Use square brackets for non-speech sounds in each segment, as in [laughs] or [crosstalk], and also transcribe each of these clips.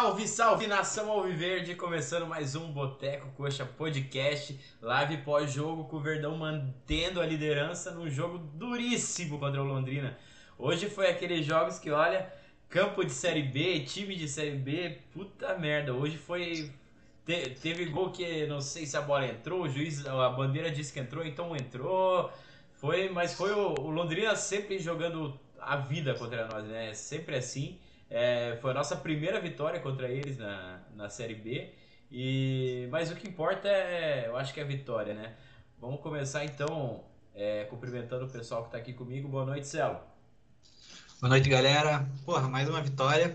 Salve, salve nação Alviverde, começando mais um Boteco Coxa Podcast, live pós-jogo com o Verdão mantendo a liderança num jogo duríssimo contra o Londrina. Hoje foi aqueles jogos que, olha, campo de Série B, time de Série B, puta merda. Hoje foi. Te, teve gol que não sei se a bola entrou, o juiz, a bandeira disse que entrou, então entrou. Foi, mas foi o, o Londrina sempre jogando a vida contra nós, né? Sempre assim. É, foi a nossa primeira vitória contra eles na, na Série B. E, mas o que importa é, eu acho que é a vitória, né? Vamos começar então é, cumprimentando o pessoal que está aqui comigo. Boa noite, Celo. Boa noite, galera. Porra, mais uma vitória.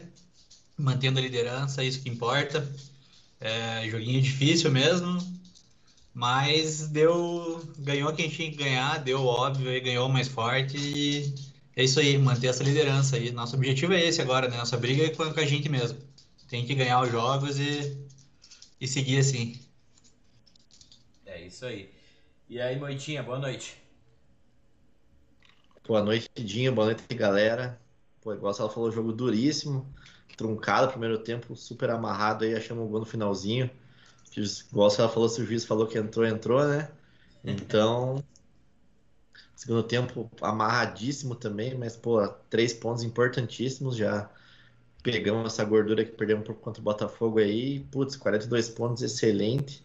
Mantendo a liderança, isso que importa. É, joguinho difícil mesmo, mas deu. Ganhou quem tinha que ganhar, deu óbvio, e ganhou mais forte e é isso aí, manter essa liderança aí. Nosso objetivo é esse agora, né? Nossa briga é com a gente mesmo. Tem que ganhar os jogos e, e seguir assim. É isso aí. E aí, Moitinha, boa noite. Boa noite, Dinho. Boa noite, galera. Pô, igual ela falou, jogo duríssimo, truncado, primeiro tempo super amarrado aí, achamos um gol no finalzinho. Igual ela falou, se o juiz falou que entrou, entrou, né? [laughs] Então, Segundo tempo amarradíssimo também, mas, pô, três pontos importantíssimos já. Pegamos essa gordura que perdemos por contra o Botafogo aí. Putz, 42 pontos, excelente.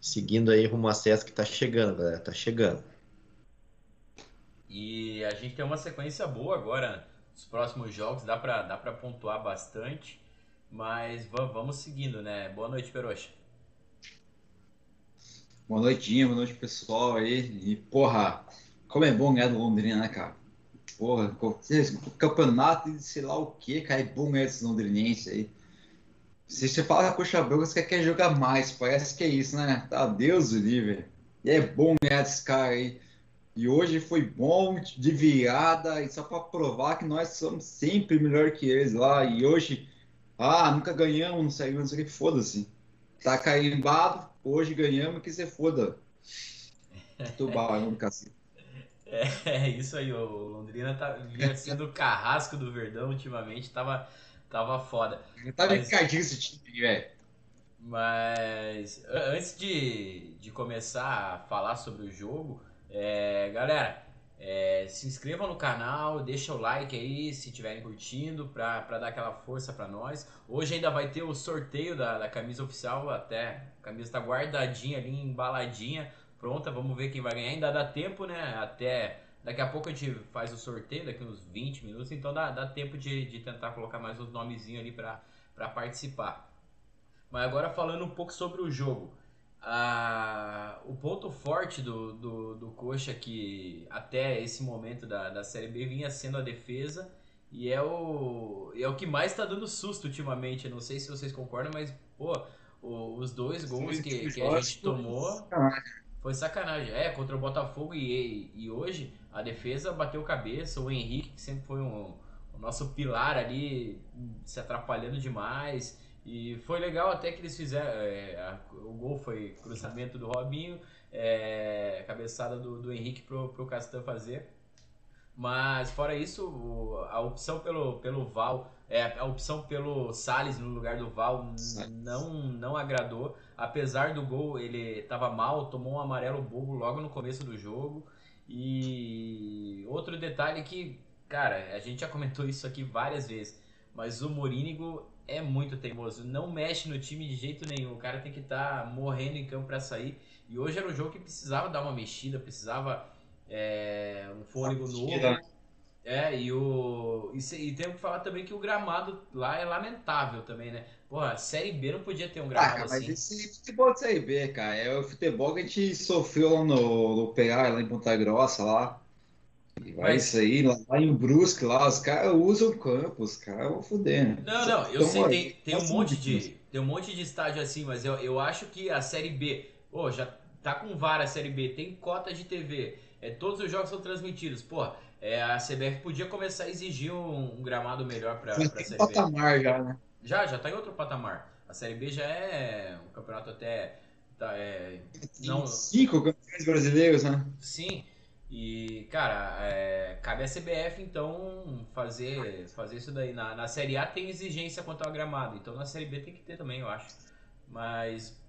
Seguindo aí rumo ao acesso que tá chegando, galera. Tá chegando. E a gente tem uma sequência boa agora nos próximos jogos. Dá pra, dá pra pontuar bastante. Mas vamos seguindo, né? Boa noite, Peroxa. Boa noite, boa noite, pessoal aí. E, porra, como é bom ganhar do Londrina, né, cara? Porra, campeonato de sei lá o que, cara, é bom ganhar esses londrinenses aí. Se você fala com Coxa Branca, você quer jogar mais, parece que é isso, né? Tá, Deus o livre. E é bom ganhar desse cara aí. E hoje foi bom, de virada, e só para provar que nós somos sempre melhor que eles lá. E hoje, ah, nunca ganhamos, não saiu, não sei o que, foda-se. Tá carimbado, hoje ganhamos, que você foda. Tubarão do cacete. É, é isso aí, o Londrina tá, vinha sendo o carrasco do Verdão ultimamente, tava, tava foda. Tava mas, encadinho esse time, velho. Mas antes de, de começar a falar sobre o jogo, é, galera, é, se inscrevam no canal, deixa o like aí se estiverem curtindo pra, pra dar aquela força pra nós. Hoje ainda vai ter o sorteio da, da camisa oficial, até a camisa tá guardadinha ali, embaladinha pronta, vamos ver quem vai ganhar. Ainda dá tempo, né? Até daqui a pouco a gente faz o sorteio, daqui uns 20 minutos, então dá, dá tempo de, de tentar colocar mais uns nomezinhos ali para participar. Mas agora falando um pouco sobre o jogo. Ah, o ponto forte do, do, do Coxa que até esse momento da, da Série B vinha sendo a defesa e é o, é o que mais está dando susto ultimamente. não sei se vocês concordam, mas pô, o, os dois gols que, que a gente tomou foi sacanagem. É, contra o Botafogo e, e hoje a defesa bateu cabeça. O Henrique, que sempre foi um, o nosso pilar ali, se atrapalhando demais. E foi legal até que eles fizeram. É, a, o gol foi cruzamento do Robinho, é, cabeçada do, do Henrique pro, pro Castan fazer. Mas fora isso, a opção pelo, pelo Val, é, a opção pelo Salles no lugar do Val não, não agradou. Apesar do gol, ele estava mal, tomou um amarelo bobo logo no começo do jogo. E outro detalhe que, cara, a gente já comentou isso aqui várias vezes, mas o Morínigo é muito teimoso, não mexe no time de jeito nenhum. O cara tem que estar tá morrendo em campo para sair. E hoje era um jogo que precisava dar uma mexida, precisava é, um fôlego novo. É, e o. E, e temos que falar também que o gramado lá é lamentável também, né? Porra, Série B não podia ter um gramado ah, cara, assim. Mas esse futebol de Série B, cara, é o futebol que a gente sofreu lá no, no PA, lá em Ponta Grossa, lá. E vai mas... isso aí, lá, lá em Brusque, lá, os caras usam o campo, os caras vão fudendo. Não, não, eu então, sei, tem, tem um monte de. Tem um monte de estádio assim, mas eu, eu acho que a Série B, pô, já tá com VAR a Série B, tem cota de TV é, todos os jogos são transmitidos. Pô, é, a CBF podia começar a exigir um, um gramado melhor para a Série B. patamar já, né? Já, já tá em outro patamar. A Série B já é um campeonato até... Tá, é, não... Cinco campeões brasileiros, né? Sim. E, cara, é, cabe a CBF então fazer, fazer isso daí. Na, na Série A tem exigência quanto ao gramado, então na Série B tem que ter também, eu acho. Mas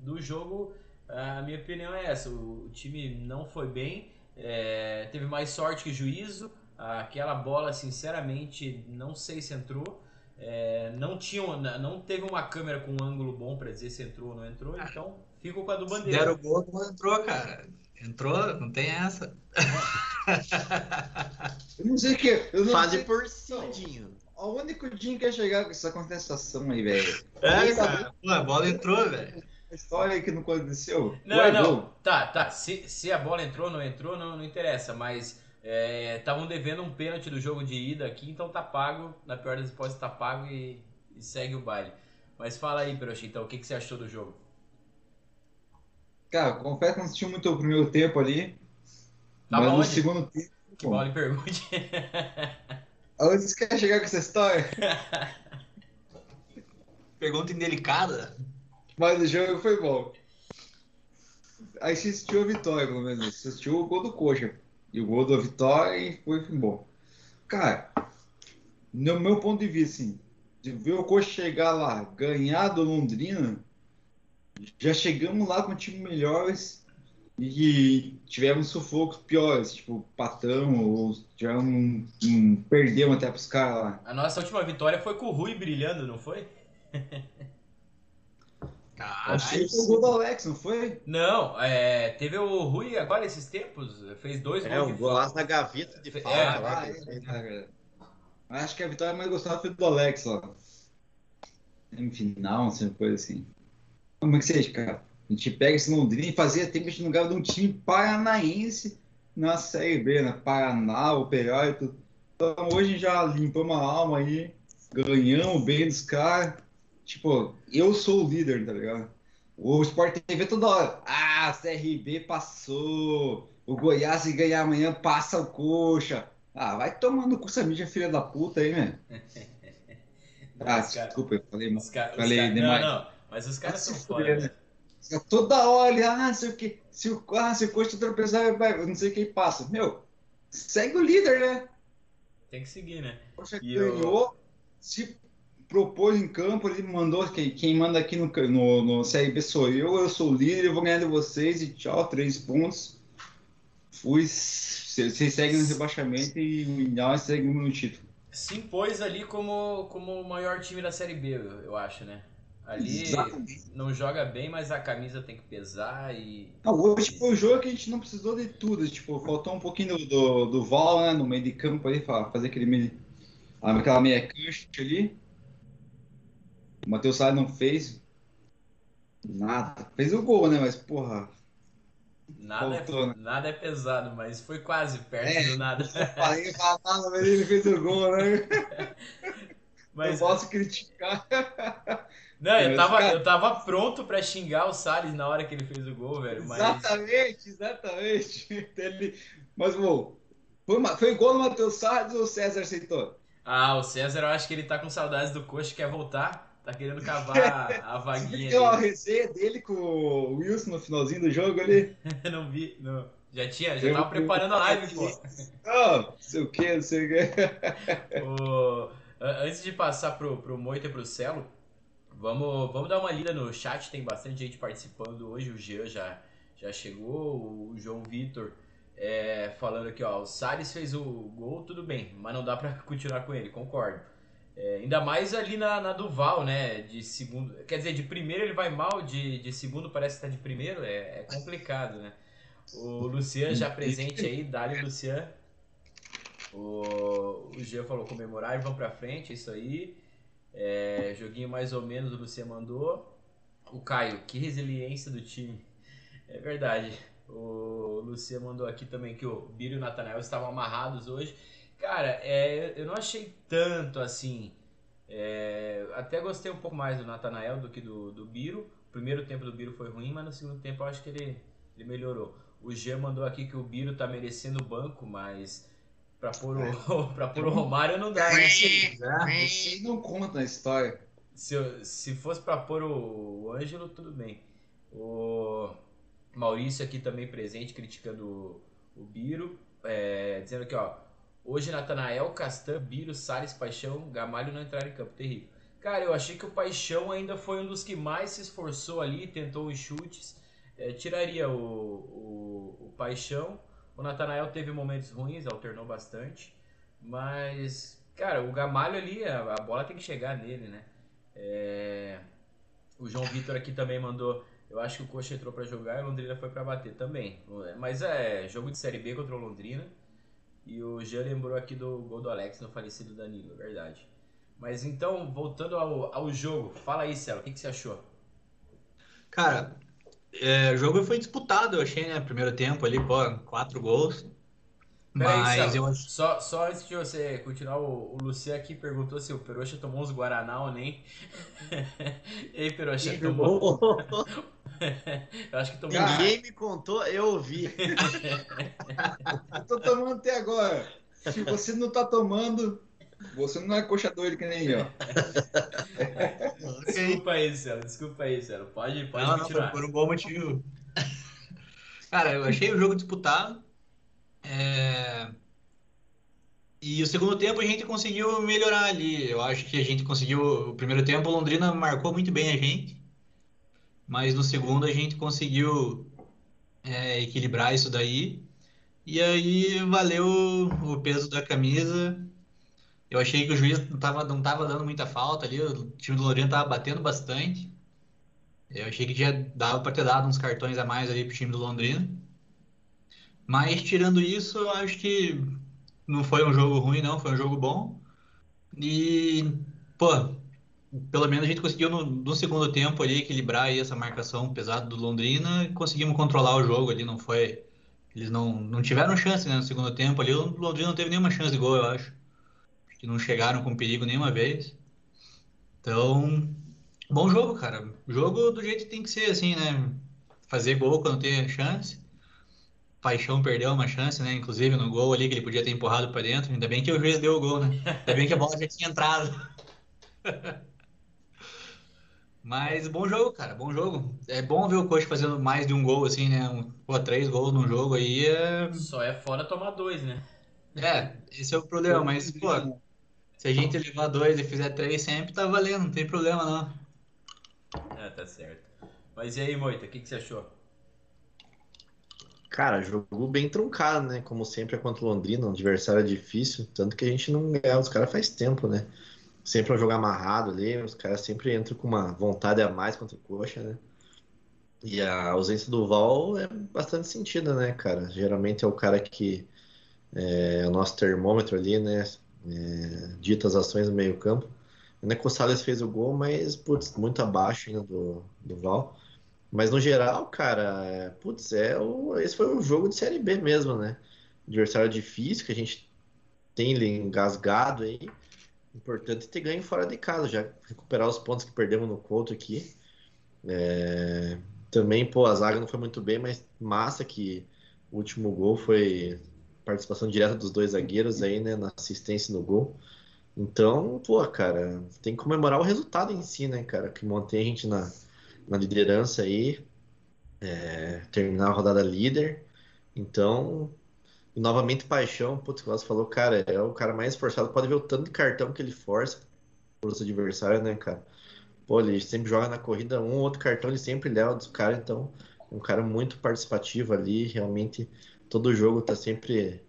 do jogo, a minha opinião é essa: o, o time não foi bem, é, teve mais sorte que juízo. Aquela bola, sinceramente, não sei se entrou. É, não, tinha, não teve uma câmera com um ângulo bom para dizer se entrou ou não entrou, então fico com a do Bandeira. Deram o gol, não entrou, cara. Entrou, não tem essa. eu não sei o que. Eu não Fase sei... por cidinho. O único dia que ia chegar com essa contestação aí, velho. É, cara. Pô, a bola entrou, velho. A história que não aconteceu. Não, Ué, não. Gol. Tá, tá. Se, se a bola entrou ou não entrou, não, não interessa. Mas estavam é, devendo um pênalti do jogo de ida aqui, então tá pago. Na pior das hipóteses, tá pago e, e segue o baile. Mas fala aí, Peroxi, então, o que, que você achou do jogo? Cara, confesso que não assisti muito o primeiro tempo ali. Tá mas no segundo tempo. Que bom. bola pergunte. [laughs] Onde você quer chegar com essa história? [laughs] Pergunta indelicada. Mas o jogo foi bom. Aí você assistiu a vitória, pelo menos. Você assistiu o gol do Coxa. E o gol da vitória e foi, bom. Cara, no meu ponto de vista, assim, de ver o Coxa chegar lá, ganhar do Londrina, já chegamos lá com time melhores e tivemos sufocos piores, tipo, patão, ou tivemos um, um, perdemos até pros caras lá. A nossa última vitória foi com o Rui brilhando, não foi? [laughs] Caralho, Acho que foi o gol do Alex, não foi? Não, é, teve o Rui agora esses tempos, fez dois é, gols. É, um golaço na gaveta de falta. É, lá, é, é, Acho que a vitória mais gostada foi do Alex lá. Em final, assim, coisa assim. Como é que seja, cara? A gente pega esse Londrina e fazia tempo que a gente não ganhava de um time paranaense na Série B, né? Paraná, Operário e tudo. Então hoje já limpamos a alma aí, ganhamos bem dos caras. Tipo, eu sou o líder, tá ligado? O Sport TV toda hora. Ah, CRB passou. O Goiás, se ganhar amanhã, passa o coxa. Ah, vai tomando com essa mídia filha da puta aí, né? [laughs] ah, desculpa, eu falei, ca... falei demais. Não, não. Mas os caras são foda. Né? Toda hora, ah, sei o que, se o, ah, se o coach tropeçar, vai, não sei quem passa. Meu, segue o líder, né? Tem que seguir, né? Poxa, e ganhou, eu... se propôs em campo, ele mandou, quem, quem manda aqui no, no, no CRB sou eu, eu sou o líder, eu vou ganhar de vocês e tchau, três pontos. Fui, vocês seguem no rebaixamento e nós seguimos no título. Se impôs ali como, como o maior time da Série B, eu, eu acho, né? Ali Exatamente. não joga bem, mas a camisa tem que pesar e. Hoje foi o jogo que a gente não precisou de tudo. Tipo, faltou um pouquinho do, do, do Val, né? No meio de campo ali, fazer aquele meio, aquela meia cancha ali. O Matheus Salles não fez nada. Fez o gol, né? Mas, porra. Nada, é faltou, é, né? nada é pesado, mas foi quase perto é, do nada. Falei, falava, mas ele fez o gol, né? [laughs] Mas, eu posso criticar. Não, eu tava, eu tava pronto pra xingar o Salles na hora que ele fez o gol, velho. Mas... Exatamente, exatamente. [laughs] Ele... Mas, bom, foi, foi gol no Matheus Salles ou o César aceitou? Ah, o César, eu acho que ele tá com saudades do coxa, quer voltar. Tá querendo [laughs] cavar a vaguinha. Você viu a resenha dele com o Wilson no finalzinho do jogo ali? [laughs] não vi, não. Já tinha, já eu, tava preparando a live, pô. Não, [laughs] não sei o que, não sei o que. o... Antes de passar pro, pro Moita e pro Celo, Vamos, vamos dar uma lida no chat, tem bastante gente participando hoje. O Jean já, já chegou, o João Vitor é, falando aqui, ó. O Salles fez o gol, tudo bem, mas não dá para continuar com ele, concordo. É, ainda mais ali na, na, Duval, né? De segundo. Quer dizer, de primeiro ele vai mal, de, de segundo parece que tá de primeiro, é, é complicado, né? O Lucian já presente aí, Dali Lucian. O, o Jean falou comemorar e vão pra frente, é isso aí. É, joguinho mais ou menos o Luciano mandou. O Caio, que resiliência do time. É verdade. O Luciano mandou aqui também que o Biro e o Natanael estavam amarrados hoje. Cara, é, eu não achei tanto assim. É, até gostei um pouco mais do Natanael do que do, do Biro. O primeiro tempo do Biro foi ruim, mas no segundo tempo eu acho que ele, ele melhorou. O G mandou aqui que o Biro tá merecendo o banco, mas Pra pôr o, é. [laughs] pra pôr o Romário não dá. Esse, esse não conta a história. Se, se fosse pra pôr o, o Ângelo, tudo bem. O Maurício aqui também presente, criticando o, O Biro, é, dizendo aqui, ó. Hoje, Natanael, Castan, Biro, Salles, Paixão, Gamalho não entraram em campo. Terrível. Cara, eu achei que o Paixão ainda foi um dos que mais se esforçou ali, tentou os chutes. É, tiraria o, o, o Paixão. O Natanael teve momentos ruins, alternou bastante. Mas, cara, o Gamalho ali, a, a bola tem que chegar nele, né? É, o João Vitor aqui também mandou. Eu acho que o Coxa entrou para jogar e o Londrina foi para bater também. Mas é jogo de Série B contra o Londrina. E o Jean lembrou aqui do gol do Alex no falecido Danilo, é verdade. Mas então, voltando ao, ao jogo, fala aí, Céu, o que, que você achou? Cara, é, o jogo foi disputado, eu achei, né? Primeiro tempo ali, pô, quatro gols. Mas aí, eu acho. Só, só antes de você continuar, o, o Luciano aqui perguntou se o Peroxa tomou uns Guaraná ou nem. [laughs] e aí, Peroxa, tomou? [laughs] [laughs] eu acho que tomou. Ninguém me contou, eu ouvi. [laughs] eu tô tomando até agora. Se você não tá tomando, você não é coxa doido que nem eu. [laughs] desculpa aí, Celo. Desculpa aí, Celo. Pode, pode não, continuar. Não, por um bom motivo. Cara, eu achei o jogo disputado. É... E o segundo tempo a gente conseguiu melhorar ali. Eu acho que a gente conseguiu. O primeiro tempo, o Londrina marcou muito bem a gente. Mas no segundo a gente conseguiu é, equilibrar isso daí. E aí valeu o peso da camisa. Eu achei que o juiz não estava não tava dando muita falta ali. O time do Londrina estava batendo bastante. Eu achei que já dava para ter dado uns cartões a mais ali pro time do Londrina. Mas tirando isso, eu acho que não foi um jogo ruim, não, foi um jogo bom. E, pô, pelo menos a gente conseguiu no, no segundo tempo ali equilibrar essa marcação pesada do Londrina e conseguimos controlar o jogo ali, não foi. Eles não, não tiveram chance né, no segundo tempo ali. O Londrina não teve nenhuma chance de gol, eu acho. Acho que não chegaram com perigo nenhuma vez. Então, bom jogo, cara. Jogo do jeito que tem que ser, assim, né? Fazer gol quando tem chance. Paixão perdeu uma chance, né? Inclusive no gol ali que ele podia ter empurrado para dentro. Ainda bem que o juiz deu o gol, né? Ainda bem que a bola já tinha entrado. [laughs] Mas bom jogo, cara, bom jogo. É bom ver o coach fazendo mais de um gol, assim, né? Um, pô, três gols num jogo aí é. Só é fora tomar dois, né? É, esse é o problema, mas, pô, se a gente levar dois e fizer três sempre, tá valendo, não tem problema não. É, tá certo. Mas e aí, Moita, o que, que você achou? Cara, jogo bem truncado, né? Como sempre é contra o Londrina, um adversário difícil. Tanto que a gente não ganha os caras faz tempo, né? Sempre é um jogo amarrado ali, os caras sempre entram com uma vontade a mais contra o Coxa, né? E a ausência do Val é bastante sentida, né, cara? Geralmente é o cara que é o nosso termômetro ali, né? É, dita as ações no meio-campo. O Neco Salles fez o gol, mas, putz, muito abaixo ainda do, do Val. Mas no geral, cara, é, putz, é o, esse foi um jogo de Série B mesmo, né? Adversário difícil, que a gente tem engasgado aí. Importante ter ganho fora de casa, já recuperar os pontos que perdemos no Couto aqui. É, também, pô, a zaga não foi muito bem, mas massa que o último gol foi participação direta dos dois zagueiros aí, né, na assistência no gol. Então, pô, cara, tem que comemorar o resultado em si, né, cara, que mantém a gente na, na liderança aí, é, terminar a rodada líder. Então, e novamente Paixão, putz, você falou, cara, é o cara mais esforçado. Pode ver o tanto de cartão que ele força para os adversários, né, cara? Pô, ele sempre joga na corrida, um ou outro cartão ele sempre leva dos caras, então é um cara muito participativo ali, realmente todo jogo tá sempre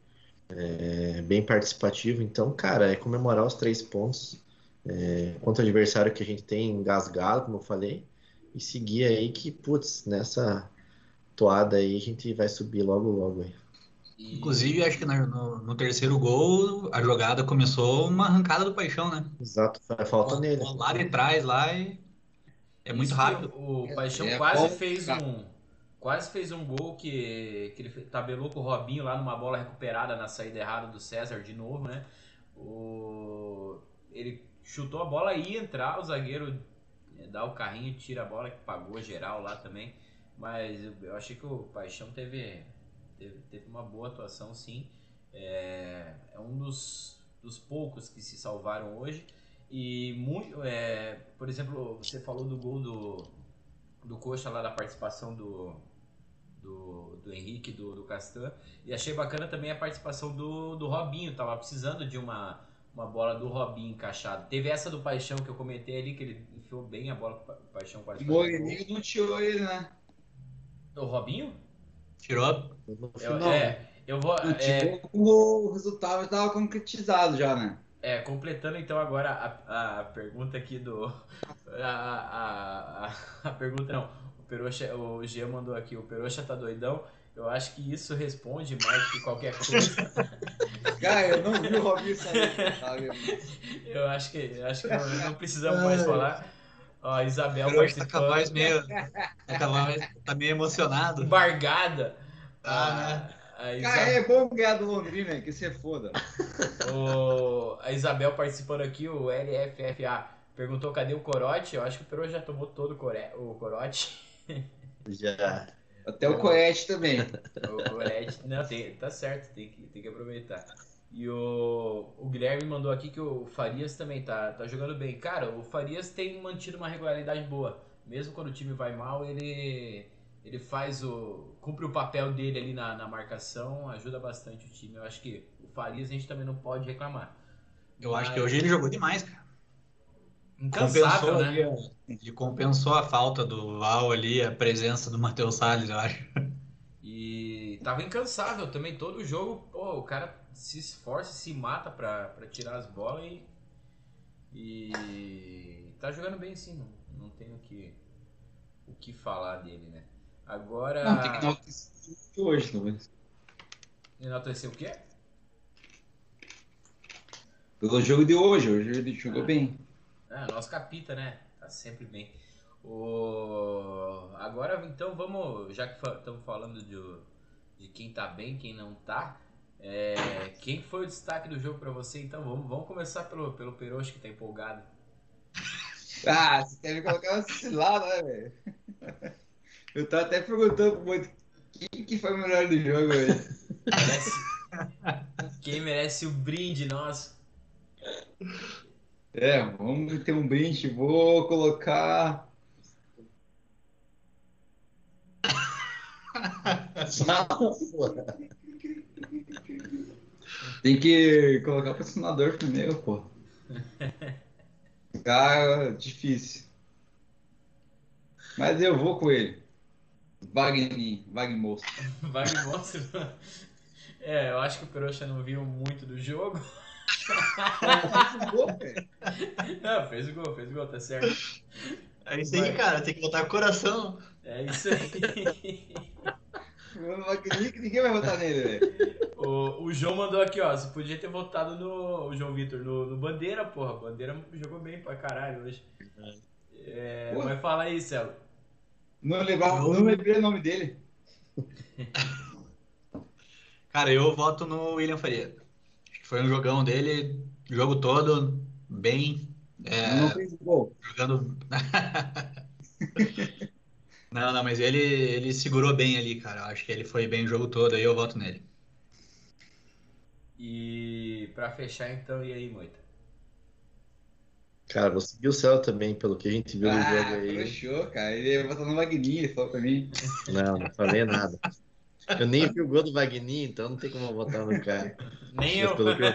é, bem participativo. Então, cara, é comemorar os três pontos é, contra o adversário que a gente tem engasgado, como eu falei e seguir aí que, putz, nessa toada aí a gente vai subir logo, logo aí. Inclusive, acho que no, no, terceiro gol, a jogada começou uma arrancada do Paixão, né? Exato, falta o, nele. Lá de trás, lá e é muito Isso rápido. O Paixão é, quase é fez um quase fez um gol que, que ele tabelou com o Robinho lá numa bola recuperada na saída errada do César de novo, né? O, ele chutou a bola e ia entrar, o zagueiro é, dá o carrinho, tira a bola, que pagou geral lá também. Mas eu, eu achei que o Paixão teve, teve, teve uma boa atuação, sim. É, é, um dos, dos poucos que se salvaram hoje. E, muito, é, por exemplo, você falou do gol do, do Coxa lá, da participação do, do, do Henrique, do, do Castan. E achei bacana também a participação do, do Robinho. Tava precisando de uma, uma bola do Robinho encaixada. Teve essa do Paixão que eu comentei ali, que ele enfiou bem a bola Pa- Paixão quase. O o. Moreninho não tirou ele, né? O Robinho? Tirou? No Eu, final, é, eu vou. Não É, o resultado já tava concretizado já, né? é, completando então agora a, a pergunta aqui do. [laughs] A, a, a, a pergunta não. O Peroxa, o G mandou aqui, o Peroxa tá doidão. Eu acho que isso responde mais que qualquer coisa. [laughs] Cara, eu não vi o Robinho sair? [laughs] Eu acho que, eu acho que não, não precisamos mais falar. Ó, a Isabel que tá participando. capaz meio. Tá, capaz, tá meio emocionado. Embargada. Ah, A, a, Isa- Cara, é bom ganhar do Londrina, que você foda. [laughs] o- a Isabel participando aqui, o LFFA perguntou cadê o corote. Eu acho que o Peru já tomou todo o, core, o corote. Já. Até o Coete também. O Corete. Não, tem, tá certo, tem que, tem que aproveitar. E o, o Guilherme mandou aqui que o Farias também tá, tá jogando bem. Cara, o Farias tem mantido uma regularidade boa. Mesmo quando o time vai mal, ele, ele faz o. cumpre o papel dele ali na, na marcação, ajuda bastante o time. Eu acho que o Farias a gente também não pode reclamar. Eu acho que Mas- hoje ele jogou demais, cara. Incansável, compensou né? ele compensou a falta do Val ali, a presença do Matheus Salles, eu acho. Tava incansável também. Todo jogo, pô, o cara se esforça, se mata pra, pra tirar as bolas e. E. Tá jogando bem sim, não, não tenho o que, o que falar dele, né? Agora. Não, tem que enaltecer hoje, talvez. Enaltecer o quê? Pelo jogo de hoje, hoje ele jogou bem. Ah, nosso capita, né? Tá sempre bem. O... Agora, então, vamos. Já que estamos falando de, de quem tá bem, quem não tá. é, quem foi o destaque do jogo pra você? Então, vamos, vamos começar pelo, pelo Peroche que tá empolgado. [laughs] Ah, você quer me colocar nesse lado, né, velho? [laughs] Eu tava até perguntando pro Moito quem que foi o melhor do jogo. Merece- Quem merece o brinde nosso? É, vamos ter um brinde. Vou colocar. [laughs] Tem que colocar o patrocinador primeiro, pô. Cara, [laughs] difícil. Mas eu vou com ele. Wagner, [laughs] Wagner Moço. É, eu acho que o Peroxa não viu muito do jogo. Não, fez o gol, fez o gol, tá certo. É isso aí, Vai. cara, tem que botar coração. É isso aí. Que ninguém vai votar nele, velho. O, o João mandou aqui, ó. Você podia ter votado no. O João Vitor, no, no Bandeira, porra. Bandeira jogou bem pra caralho hoje. É, Pô. mas fala aí, Celo. Não, lembrava, não lembrei o nome dele. [laughs] Cara, eu voto no William Faria. Acho que foi um jogão dele, o jogo todo, bem, é, Não fez gol. jogando. [laughs] [laughs] Não, não, mas ele, ele segurou bem ali, cara. Eu acho que ele foi bem o jogo todo, aí eu voto nele. E pra fechar, então, e aí, Moita? Cara, vou seguir o céu também, pelo que a gente viu no jogo Ah, aí. fechou, cara. Ele ia votar no Wagner, ele falou pra mim. [laughs] Não, não falei nada. Eu nem vi o gol do Wagner, então não tem como eu votar no cara. Nem Mas eu. pelo que eu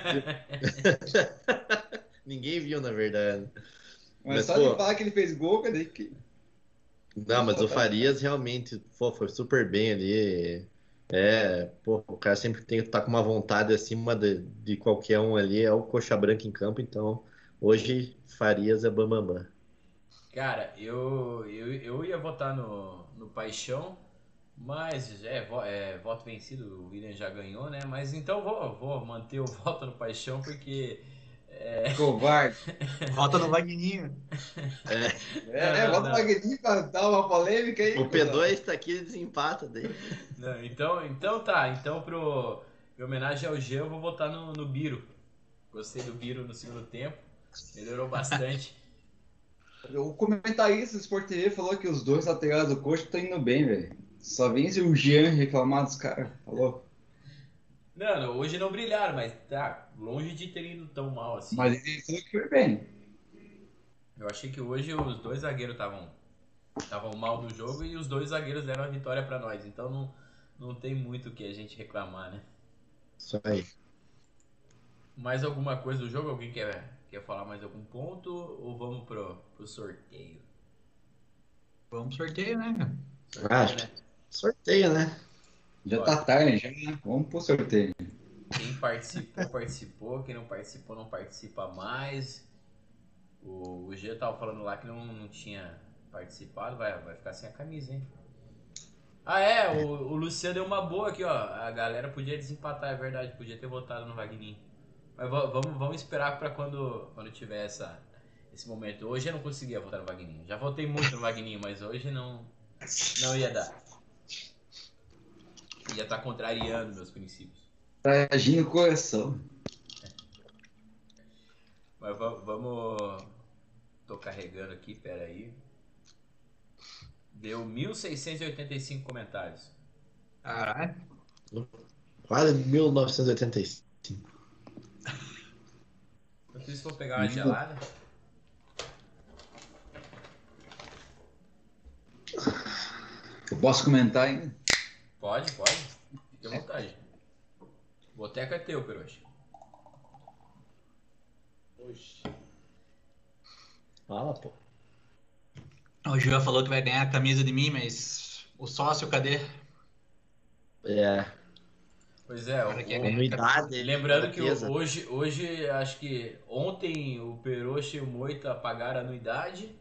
[laughs] [laughs] Ninguém viu, na verdade. Mas, Mas, só pô- de falar que ele fez gol, cadê que. Não, mas o Farias realmente pô, foi super bem ali. É, pô, o cara sempre tem que estar com uma vontade acima de, de qualquer um ali. É o coxa branca em campo, então hoje Farias é bambambam. Cara, eu, eu, eu ia votar no, no Paixão, mas é, é, voto vencido, o William já ganhou, né? Mas então vou, vou manter o [laughs] voto no Paixão, porque Covarde. [laughs] Vota no Vagninho. É, Não, bota o não. Wagner pra dar uma polêmica aí. O P2 tá aqui e desempata daí. Não, então, então tá, então pro, em homenagem ao G eu vou votar no, no Biro. Gostei do Biro no segundo tempo, melhorou bastante. [laughs] O comentarista do Sport TV falou que os dois laterais do coxa estão indo bem, velho. Só vem se o Jean reclamar dos caras. Falou. Não, não, hoje não brilharam, mas tá longe de ter ido tão mal assim. Mas ele falou que foi bem. Eu achei que hoje os dois zagueiros estavam estavam mal no jogo e os dois zagueiros deram a vitória pra nós. Então não, não tem muito o que a gente reclamar, né? Isso aí. Mais alguma coisa do jogo? Alguém quer, quer falar mais algum ponto? Ou vamos pro, pro sorteio? Vamos pro sorteio, né? cara? Sorteio, Acho né? Sorteio, né? Já Bora. tá tarde, já. né? Vamos pro sorteio. Quem participou, participou. Quem não participou, não participa mais. O, o G tava falando lá que não, não tinha participado. Vai, vai ficar sem a camisa, hein? Ah, é. O, o Luciano deu uma boa aqui, ó. A galera podia desempatar, é verdade. Podia ter votado no Wagninho. Mas va- vamos, vamos esperar pra quando, quando tiver essa, esse momento. Hoje eu não conseguia votar no Wagninho. Já votei muito no Wagninho, mas hoje não, não ia dar. Ia estar contrariando meus princípios. Tá agindo coração. Mas va- vamos. Tô carregando aqui, pera aí. Deu 1.685 comentários. Caralho. Quase 1985. Enquanto isso, vou pegar uma gelada. Eu posso comentar ainda? Pode, pode. Fique à vontade. Boteco é teu, Peroche. Fala, pô. O Gil falou que vai ganhar a camisa de mim, mas o sócio, cadê? É, Pois é, o- que é anuidade. lembrando que hoje, hoje, acho que ontem o Peroche e o Moita pagaram a anuidade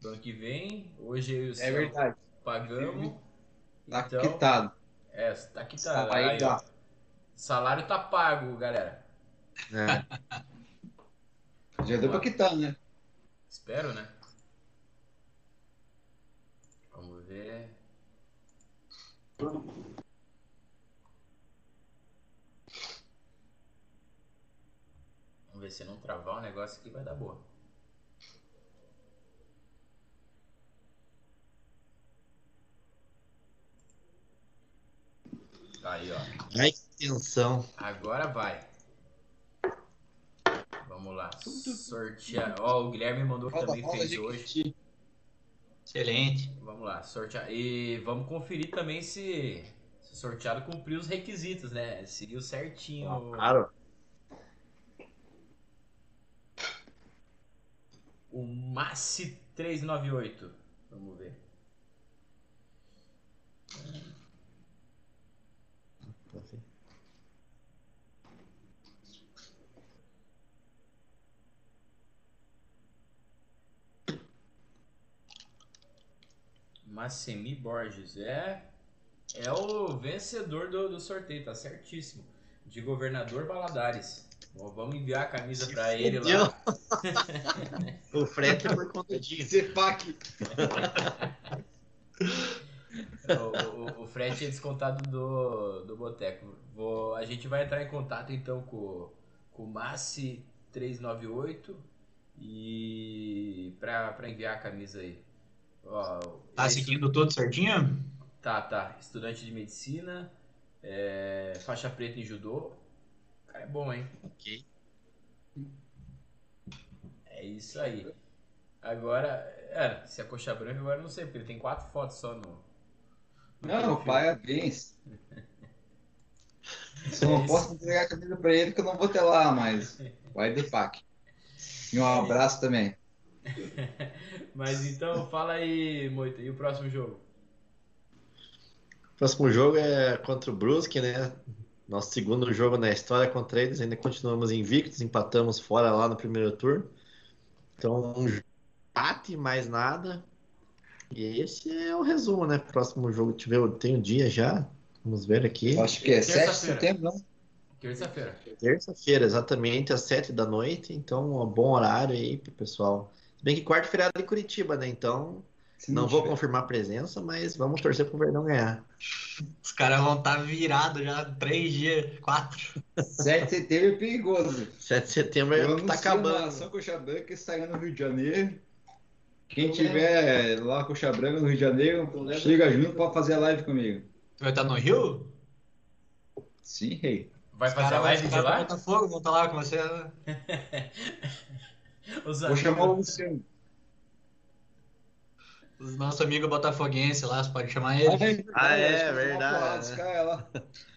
do ano que vem. Hoje eu e o Céu pagamos. Tá Então, quitado. é, tá tá. Salário Aí, ó. Salário tá pago, galera. É. Já deu pra quitar, né? Espero, né? Vamos ver. Vamos ver se não travar o negócio aqui vai dar boa. Aí, ó. Ai, que tensão. Agora vai. Vamos lá. Sortear. Ó, o Guilherme mandou que também fez hoje. Excelente. Vamos lá, sortear. E vamos conferir também se, se o sorteado cumpriu os requisitos, né? Seguiu certinho. Claro. O Massi 398. Vamos ver. Massemi Borges é é o vencedor do, do sorteio, tá certíssimo. De governador Valadares. Bom, vamos enviar a camisa pra ele lá. [laughs] O frete é por conta disso. Zepac. o, o, o frete é descontado do, do Boteco. Vou, a gente vai entrar em contato então com, com o Massi 398 e pra enviar a camisa aí. Ó, Tá esse- seguindo tudo certinho? Tá, tá. Estudante de medicina, é, faixa preta em judô. O cara é bom, hein? Ok. É isso aí. Agora, é, se é coxa branca, agora eu não sei, porque ele tem quatro fotos só no. no Não, perfil. parabéns. [laughs] Só não É posso entregar a camisa pra ele porque eu não vou ter lá, mas [laughs] vai de fac. E um abraço também. [laughs] Mas então, fala aí, Moita, e o próximo jogo? Próximo jogo é contra o Brusque, né? Nosso segundo jogo na história contra eles. Ainda continuamos invictos, empatamos fora lá no primeiro turno. Então, um empate, mais nada. E esse é o resumo, né? Próximo jogo tiver, tem um dia já. Vamos ver aqui. Acho que é 7 de Terça-feira. setembro, não? Terça-feira. Terça-feira, exatamente, às sete da noite. Então, um bom horário aí pro pessoal. Se bem que quarta-feira é de Curitiba, né? Então, Se não vou tiver. confirmar a presença, mas vamos torcer pro Verdão ganhar. Os caras vão estar virados já três dias, quatro. 7 de setembro é perigoso. 7 de setembro Eu tá anuncio acabando. uma ação Coxa Branca estará no Rio de Janeiro. Quem tiver lá Coxa Branca no Rio de Janeiro, chega junto pra fazer a live comigo. Tu vai estar no Rio? Sim, rei. Vai fazer a live de lá? Botafogo vão estar lá com você. né? [laughs] Os Vou amigos, chamar o Luciano. Os nossos amigos botafoguenses lá, você pode chamar ele. Ah, é, verdade, né? lá.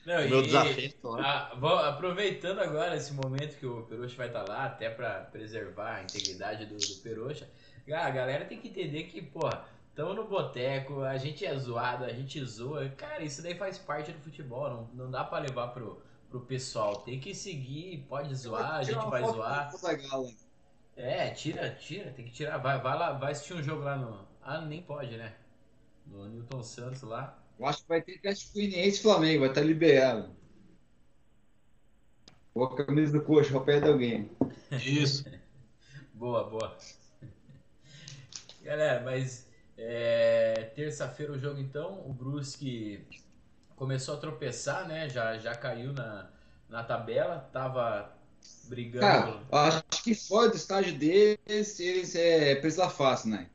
Não, Meu e-. Ah, vou- aproveitando agora esse momento que o Perucha vai estar lá, até pra preservar a integridade do, do Perucha, ah, a galera tem que entender que, porra, estamos no boteco, a gente é zoado, a gente zoa. Cara, isso daí faz parte do futebol, não, não dá pra levar pro, pro pessoal. Tem que seguir, pode zoar, a gente vai zoar. Zagallo. É, tira, tira, tem que tirar. Vai, vai lá, vai assistir um jogo lá no. Ah, nem pode, né? No Newton Santos lá. Eu acho que vai ter Atlético Goianiense e Flamengo, vai estar liberado. Vou com a camisa do coxa, ao pé de alguém. Isso. [laughs] Boa, boa. Galera, mas é, terça-feira o jogo então, o Brusque começou a tropeçar, né? Já, já caiu na, na tabela, tava brigando. Cara, acho que fora do estágio deles, eles é presa fácil, né?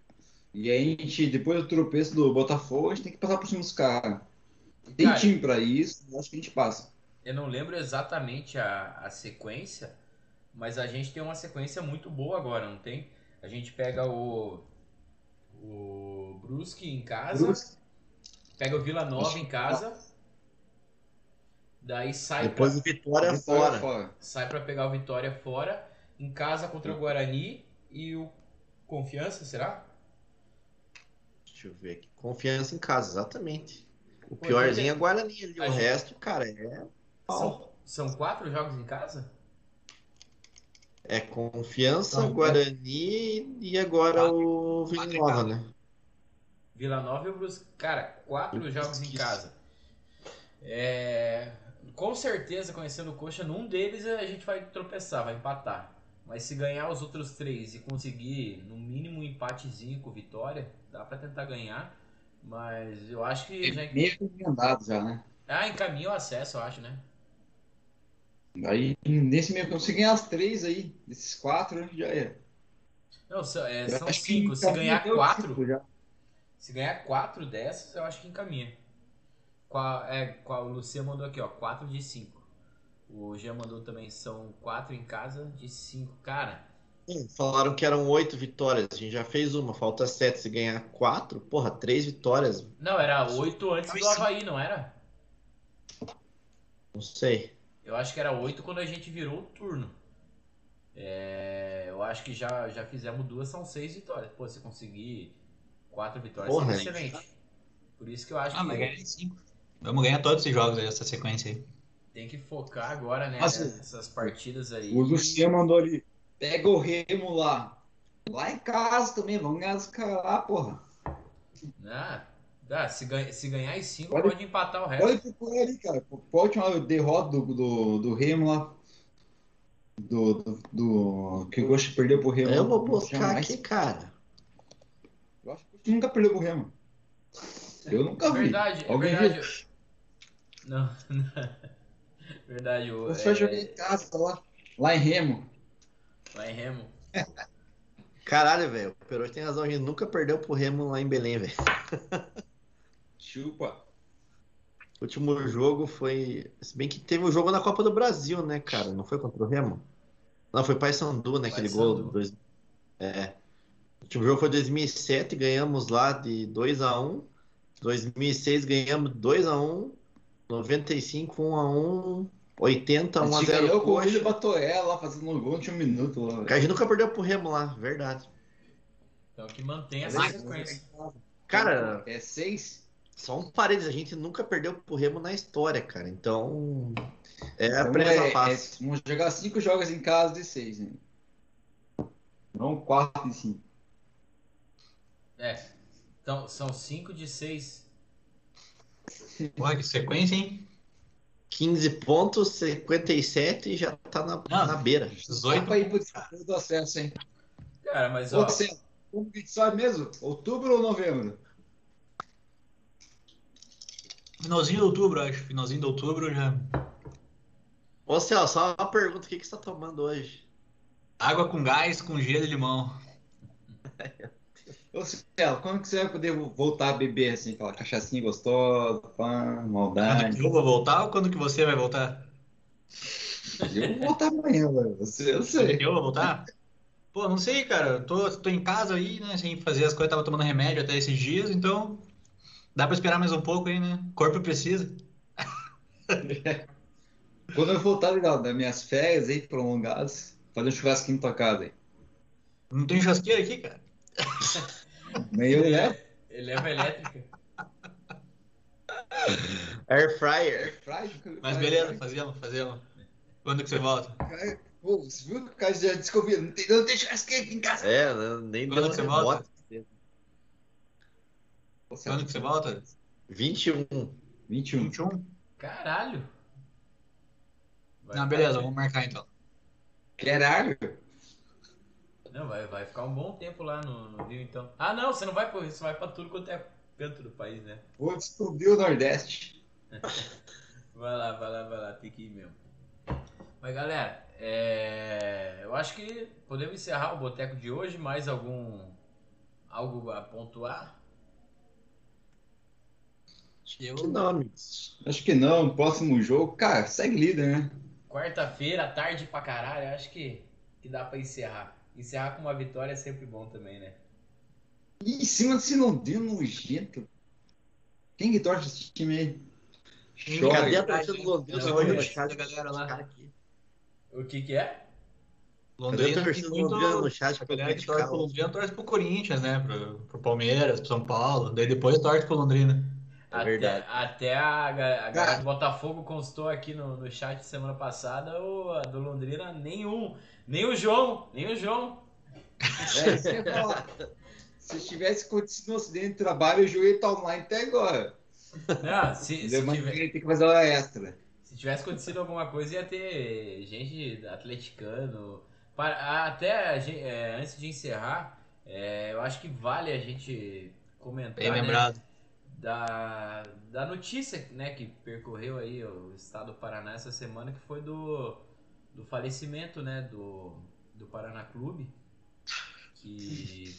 E a gente, depois do tropeço do Botafogo, a gente tem que passar por cima dos caras. Tem Cara, time pra isso, acho que a gente passa. Eu não lembro exatamente a, a sequência, mas a gente tem uma sequência muito boa agora, não tem? A gente pega o, o Brusque em casa, Brusque. pega o Vila Nova em casa, daí sai Depois pra, o Vitória Vitória fora. sai pra pegar o Vitória fora, em casa contra o Guarani e o Confiança, será? Deixa eu ver aqui. Confiança em casa, exatamente. O Pô, piorzinho é então, Guarani ali. O gente- resto, cara, é. São, são quatro jogos em casa? É Confiança, é- Guarani e agora Quatro- o Vila em Nova, né? Vila Nova e o Brusque. Cara, quatro Eu jogos em esqueci. casa. É, com certeza, conhecendo o Coxa, num deles a gente vai tropeçar, vai empatar. Mas se ganhar os outros três e conseguir, no mínimo, um empatezinho com vitória, dá pra tentar ganhar. Mas eu acho que já. Meio que andado já, né? Ah, encaminha o acesso, eu acho, né? Aí, nesse meio que se ganhar as três aí, desses quatro, já é. Não, são, é, são acho que cinco. Se ganhar quatro, cinco já. se ganhar quatro dessas, eu acho que encaminha. Qual, é, qual, o Lucia mandou aqui, ó, quatro de cinco. O Jean mandou também, são quatro em casa de cinco. Cara, Hum, Falaram que eram oito vitórias. A gente já fez uma, falta sete. Se ganhar quatro, porra, três vitórias. não, era oito antes do Sim. Havaí, não era? Não sei. Eu acho que era oito quando a gente virou o turno. É, eu acho que já, já fizemos duas, são seis vitórias. Pô, se conseguir quatro vitórias, Porra, seria excelente. Por isso que eu acho Ah, mas que ganhei cinco. Vamos ganhar todos esses jogos aí, essa sequência aí. tem que focar agora, né, Nossa, nessas partidas aí. O Luciano mandou ali. Pega o Remo lá. Lá em casa também, vamos ganhar os caras lá, porra. Ah, dá, se, ganha, se ganhar as cinco, Pode- pode empatar o resto. Pode procurar ali, cara. Qual a última derrota do, do, do Remo lá? Do, do, do- que o Gosto perdeu pro Remo. Eu vou buscar aqui, cara. Eu acho que nunca perdeu pro Remo. Eu nunca vi. Verdade, é Alguém verdade. Não, verdade. O, Você vai jogar em é, casa lá. Lá em Remo. lá em Remo. [laughs] Caralho, velho. O Perotti tem razão. A gente nunca perdeu pro Remo lá em Belém, velho. [laughs] Chupa. O último jogo foi. Se bem que teve um jogo na Copa do Brasil, né, cara? Não foi contra o Remo? Não, foi Paysandu, né? Aquele Paysandu. gol. Dois... É. O último jogo foi 2007, ganhamos lá de 2x1. 2006 ganhamos 2x1. 95, 1x1. 80, A gente 1x0 ganhou com o William. Batoé lá fazendo um gol no último minuto lá. A gente nunca perdeu pro Remo lá, verdade. Então que mantenha essa Mas- sequência. Cara, É seis? só um parênteses, a gente nunca perdeu pro Remo na história, cara. Então, é a Então presa é- fácil. é- vamos jogar cinco jogos em casa de seis, né? Não quatro de cinco. É. Então, são cinco de seis. Porra, que sequência, hein? 15 pontos, 57 e já tá na, Não. na beira. Dá 18. pra ir pro do acesso, hein? Cara, mas Ô, ó. Celso, como que a gente sabe mesmo? Outubro ou novembro? Finalzinho de outubro, acho. Finalzinho de outubro já. Ô, Celso, só uma pergunta: o que, que você tá tomando hoje? Água com gás, com gelo e limão. [laughs] Ô, Celso, quando que você vai poder voltar a beber, assim, aquela cachaçinha gostosa, pã, Quando maldade? que eu vou voltar ou quando que você vai voltar? Eu vou voltar amanhã, velho. Você- Eu Quando sei. eu vou voltar? Pô, não sei, cara. Tô, tô em casa aí, né? Sem fazer as coisas, tava tomando remédio até esses dias, então dá pra esperar mais um pouco aí, né? O corpo precisa. [laughs] Quando eu voltar legal, das minhas férias aí prolongadas, fazer um churrasquinho casa aí. Não tem churrasqueira aqui, cara. [laughs] Nem eu levo. Ele leva elétrica. [laughs] Air fryer. Mas beleza, fazemos, fazemos. Quando que você volta? Pô, você viu que o cara já descobriu? Não tem, não tem churrasqueira aqui em casa. É, né, nem Quando deu que você volta? Você Quando que você volta? 21. 21. 21? Caralho. Vai Não, beleza, vamos marcar então. Caralho. Não, vai, vai ficar um bom tempo lá no, no Rio, então. Ah, não, você não vai pro Rio, você vai pra tudo quanto é canto do país, né? Vou descobrir o Nordeste. [laughs] Vai lá, vai lá, vai lá, tem que ir mesmo. Mas galera, é, eu acho que podemos encerrar o boteco de hoje. Mais algum. algo a pontuar? Eu... Que nomes. Acho que não. Próximo jogo, cara, segue líder, né? Quarta-feira, tarde pra caralho, acho que, que dá pra encerrar. Encerrar com uma vitória é sempre bom também, né? E em cima desse Londrina nojento. Quem que torce esse time aí? Chora. Cadê a torcida do? Londrina? O que que é? Cadê a Londrina tem torcida do muito... Londrina no chat A pra galera que criticar? torce pro Londrina torce pro Corinthians, né? Pro, pro Palmeiras, pro São Paulo. Daí depois torce pro Londrina. É até, verdade. Até a, a galera Cara. do Botafogo constou aqui no, no chat semana passada, o a do Londrina, nenhum. Nem o João, nem o João. É isso que eu ia falar. Se tivesse acontecido um acidente de trabalho, o joelho tá online até agora. Não, se, se, tiver- tem que fazer hora extra. se tivesse acontecido alguma coisa, ia ter gente atleticano. Para- Até é, antes de encerrar, é, eu acho que vale a gente comentar. Bem né, lembrado. Da, da notícia né, que percorreu aí o estado do Paraná essa semana, que foi do, do falecimento né, do, do Paraná Clube. Que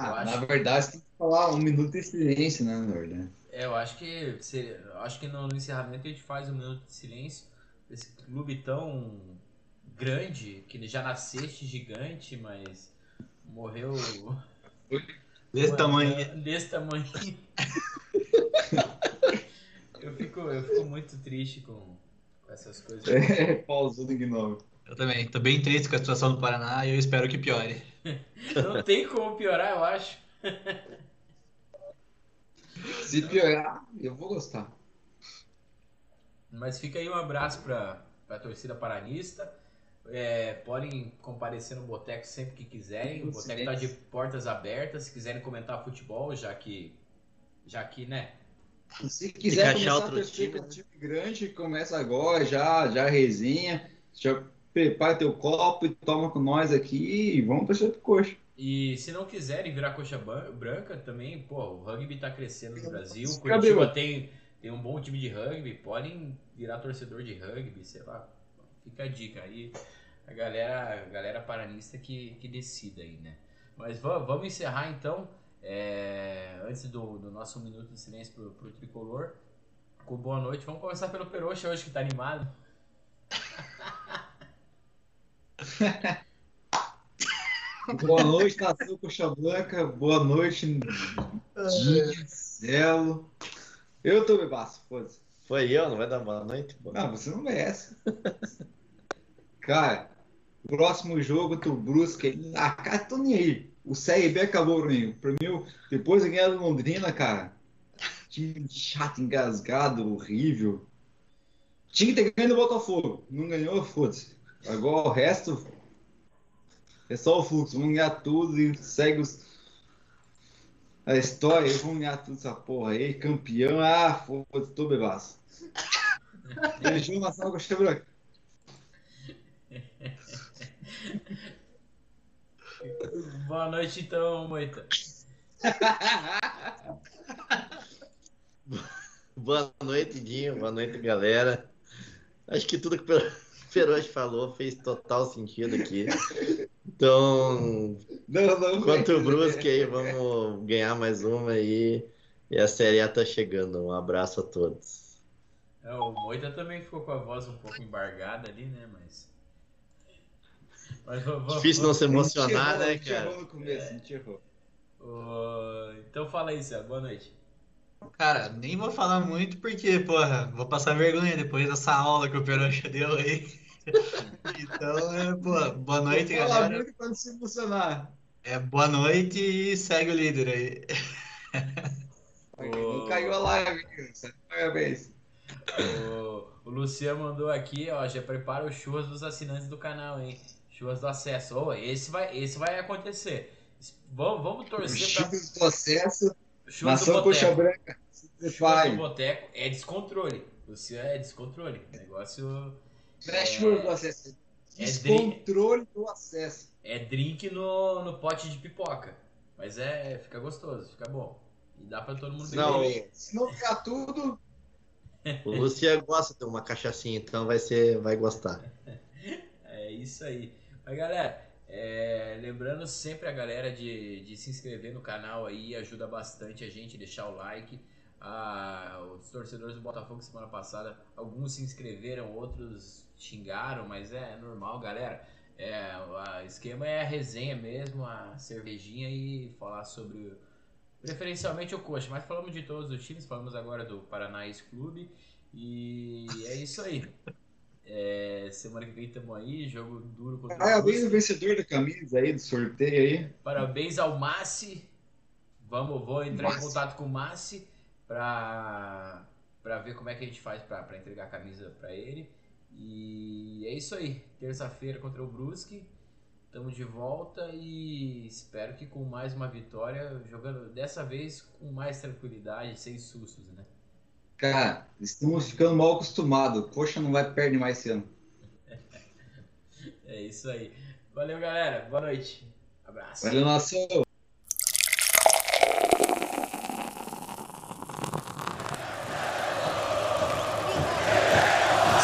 Eu Ah, acho- na verdade, você tem que falar um minuto de silêncio, né, Nord? é, eu acho que seria- eu acho que no, no encerramento a gente faz um minuto de silêncio esse clube tão grande, que já nasceste gigante, mas morreu Desse tamanho. Desse [laughs] tamanho. eu, fico, eu fico muito triste com, com essas coisas. [laughs] Pausou do Gnome. Eu também. Tô bem triste com a situação do Paraná e eu espero que piore. [laughs] Não tem como piorar, eu acho. Se piorar, eu vou gostar. Mas fica aí um abraço pra, pra torcida paranista. É, podem comparecer no Boteco sempre que quiserem. O Boteco tá de portas abertas. Se quiserem comentar futebol, já que. Já que, né? Se quiser achar começar outro a time, um né? time grande, começa agora, já, já resenha, já prepara teu copo e toma com nós aqui e vamos torcer pro coxa. E se não quiserem virar coxa branca também, pô, o rugby tá crescendo no Brasil. Curitiba tem, tem um bom time de rugby. Podem virar torcedor de rugby, sei lá. Fica a dica aí. A galera, a galera paranista que, que decida aí, né? Mas va- vamos encerrar então. é, antes do, do nosso minuto de silêncio pro, pro tricolor. Com boa noite. Vamos começar pelo Peroxa hoje que tá animado. [laughs] Boa noite, nação Coxa Branca. Boa noite, Zelo. Eu tô bebaço, foda-se. Foi eu, não vai dar boa noite? pô? Não, você não merece. [laughs] Cara, próximo jogo, tu Brusque. Ah, cara, tô nem aí. O Série B acabou mim. Pra mim, depois de ganhar do Londrina, cara. Time chato, engasgado, horrível. Tinha que ter ganho do Botafogo. Não ganhou, foda-se. Agora o resto é só o fluxo. Vamos ganhar tudo e segue os- a história. aí, Vamos ganhar tudo essa porra aí. Campeão. Ah, foda-se, tô bebaço. Beijo, nação Coxa Branca. Boa noite então, Moita. [laughs] Boa noite, Dinho. Boa noite, galera. Acho que tudo que Peroche falou fez total sentido aqui. Então, Não, não. quanto o Brusque aí, vamos ganhar mais uma aí. E a Série A tá chegando. Um abraço a todos. É, o Moita também ficou com a voz um pouco embargada ali, né? Mas. Mas vou- Difícil não se emocionar, A né, errou cara? no começo, a gente errou. Ô, Então fala aí, Céu. Boa noite. Cara, nem vou falar muito porque, porra, vou passar vergonha depois dessa aula que o Peroxa deu aí. Então, é, pô, boa noite, Fala galera. muito pra não se emocionar. É, boa noite e segue o líder aí. Não caiu a live. Parabéns. O, o Luciano mandou aqui, ó, já prepara os churras dos assinantes do canal, hein? Churras do acesso. Ô, esse vai, esse vai acontecer. Vamos, vamos O torcer pra Chico do processo, churras do nação coxa boteco. branca. Se Churras do boteco é descontrole. Luciano é descontrole. Negócio Não é do acesso. É Descontrole do acesso. é drink no, no pote de pipoca. Mas é, fica gostoso, fica bom. E dá pra todo mundo beber. Não, Se não ficar tudo, O Luciano gosta de uma cachaçinha, então vai ser, vai gostar. [laughs] É isso aí. Mas galera, é, lembrando sempre a galera de, de se inscrever no canal aí, ajuda bastante a gente, deixar o like. Ah, os torcedores do Botafogo semana passada, alguns se inscreveram, outros xingaram, mas é normal, galera. É, o esquema é a resenha mesmo, a cervejinha e falar sobre preferencialmente o coxa, mas falamos de todos os times, falamos agora do Paranaense Clube e é isso aí. É, semana que vem estamos aí, jogo duro contra o parabéns ao vencedor da camisa aí, do sorteio aí. Parabéns ao Massi. Vamos, vou entrar em Massi. contato com o Massi pra, pra ver como é que a gente faz pra, pra entregar a camisa pra ele. E é isso aí. Terça-feira contra o Brusque. Estamos de volta e espero que com mais uma vitória, jogando dessa vez com mais tranquilidade, sem sustos, né? Cara, estamos ficando mal acostumados. Coxa não vai perder mais esse ano. [laughs] É isso aí. Valeu, galera. Boa noite. Abraço. Valeu, nação.